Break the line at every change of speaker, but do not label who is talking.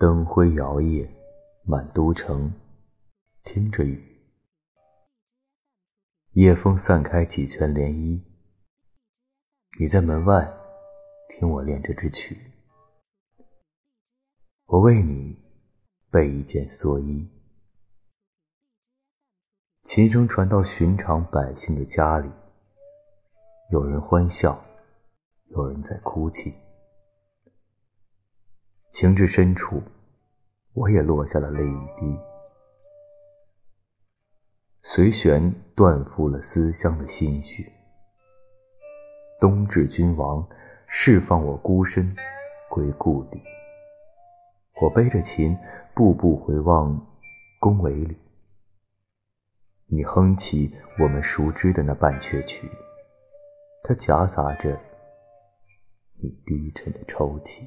灯辉摇曳，满都城，听着雨。夜风散开几圈涟漪，你在门外听我练这支曲。我为你备一件蓑衣。琴声传到寻常百姓的家里，有人欢笑，有人在哭泣。情至深处，我也落下了泪一滴。随弦断付了思乡的心绪。冬至君王，释放我孤身归故地。我背着琴，步步回望宫闱里。你哼起我们熟知的那半阙曲，它夹杂着你低沉的抽泣。